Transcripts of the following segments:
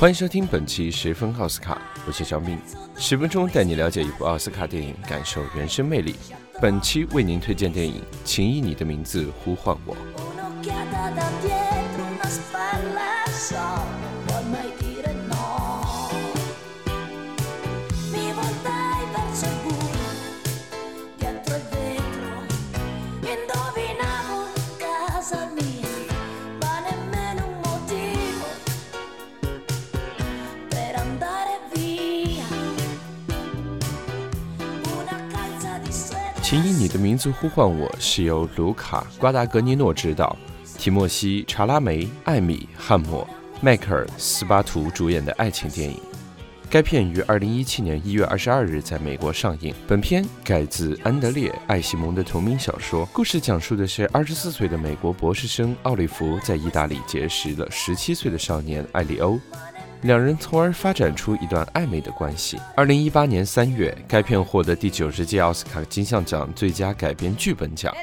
欢迎收听本期十分奥斯卡，我是小敏，十分钟带你了解一部奥斯卡电影，感受原声魅力。本期为您推荐电影《请以你的名字呼唤我》。名字呼唤我，是由卢卡·瓜达格尼诺执导，提莫西·查拉梅、艾米·汉默、迈克尔·斯巴图主演的爱情电影。该片于二零一七年一月二十二日在美国上映。本片改自安德烈·艾西蒙的同名小说。故事讲述的是二十四岁的美国博士生奥利弗在意大利结识了十七岁的少年艾利欧。两人从而发展出一段暧昧的关系。二零一八年三月，该片获得第九十届奥斯卡金像奖最佳改编剧本奖。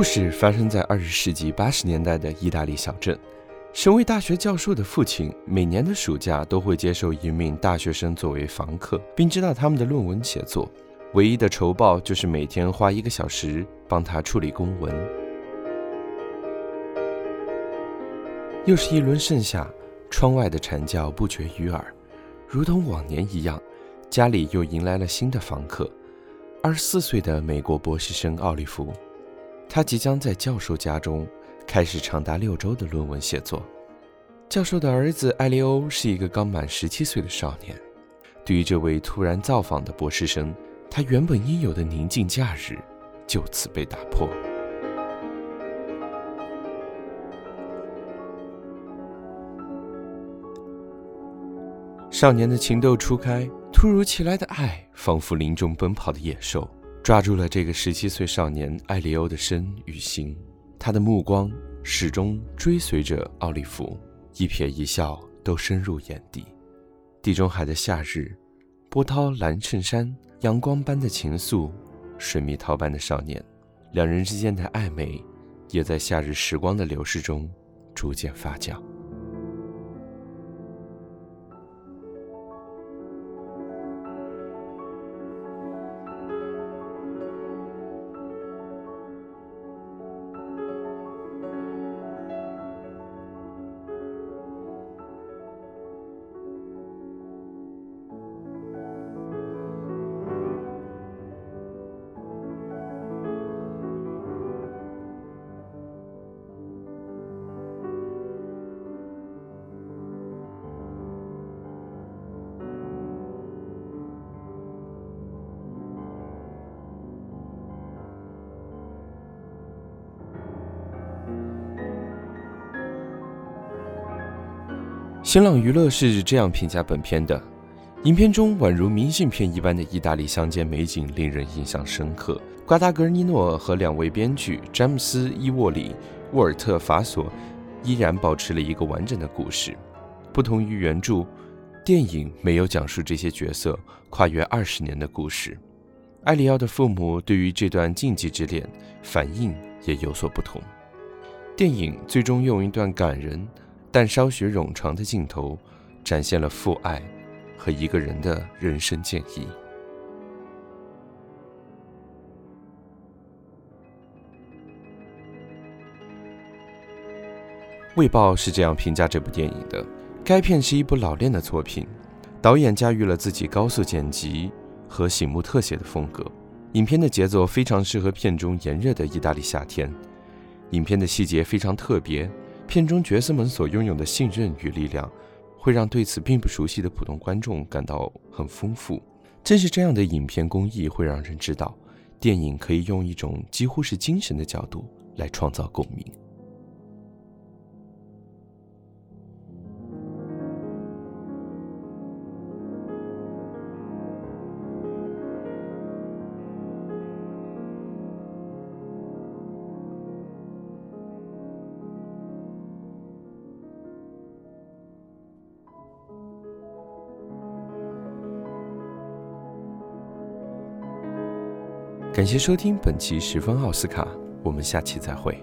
故事发生在二十世纪八十年代的意大利小镇。身为大学教授的父亲，每年的暑假都会接受一名大学生作为房客，并知道他们的论文写作。唯一的酬报就是每天花一个小时帮他处理公文。又是一轮盛夏，窗外的蝉叫不绝于耳，如同往年一样，家里又迎来了新的房客——二十四岁的美国博士生奥利弗。他即将在教授家中开始长达六周的论文写作。教授的儿子艾利欧是一个刚满十七岁的少年。对于这位突然造访的博士生，他原本应有的宁静假日就此被打破。少年的情窦初开，突如其来的爱仿佛林中奔跑的野兽。抓住了这个十七岁少年艾利欧的身与心，他的目光始终追随着奥利弗，一瞥一笑都深入眼底。地中海的夏日，波涛蓝衬衫，阳光般的情愫，水蜜桃般的少年，两人之间的暧昧，也在夏日时光的流逝中逐渐发酵。新浪娱乐是这样评价本片的：影片中宛如明信片一般的意大利乡间美景令人印象深刻。瓜达格尼诺和两位编剧詹姆斯·伊沃里、沃尔特·法索依然保持了一个完整的故事。不同于原著，电影没有讲述这些角色跨越二十年的故事。艾里奥的父母对于这段禁忌之恋反应也有所不同。电影最终用一段感人。但稍许冗长的镜头，展现了父爱和一个人的人生建议。《卫报》是这样评价这部电影的：该片是一部老练的作品，导演驾驭了自己高速剪辑和醒目特写的风格。影片的节奏非常适合片中炎热的意大利夏天，影片的细节非常特别。片中角色们所拥有的信任与力量，会让对此并不熟悉的普通观众感到很丰富。正是这样的影片工艺，会让人知道，电影可以用一种几乎是精神的角度来创造共鸣。感谢收听本期十分奥斯卡，我们下期再会。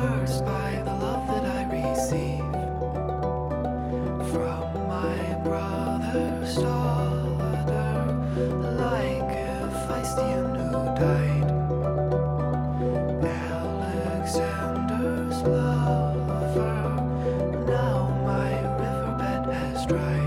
Cursed by the love that I receive from my brother's daughter, like a Hephaestion who died. Alexander's lover, now my riverbed has dried.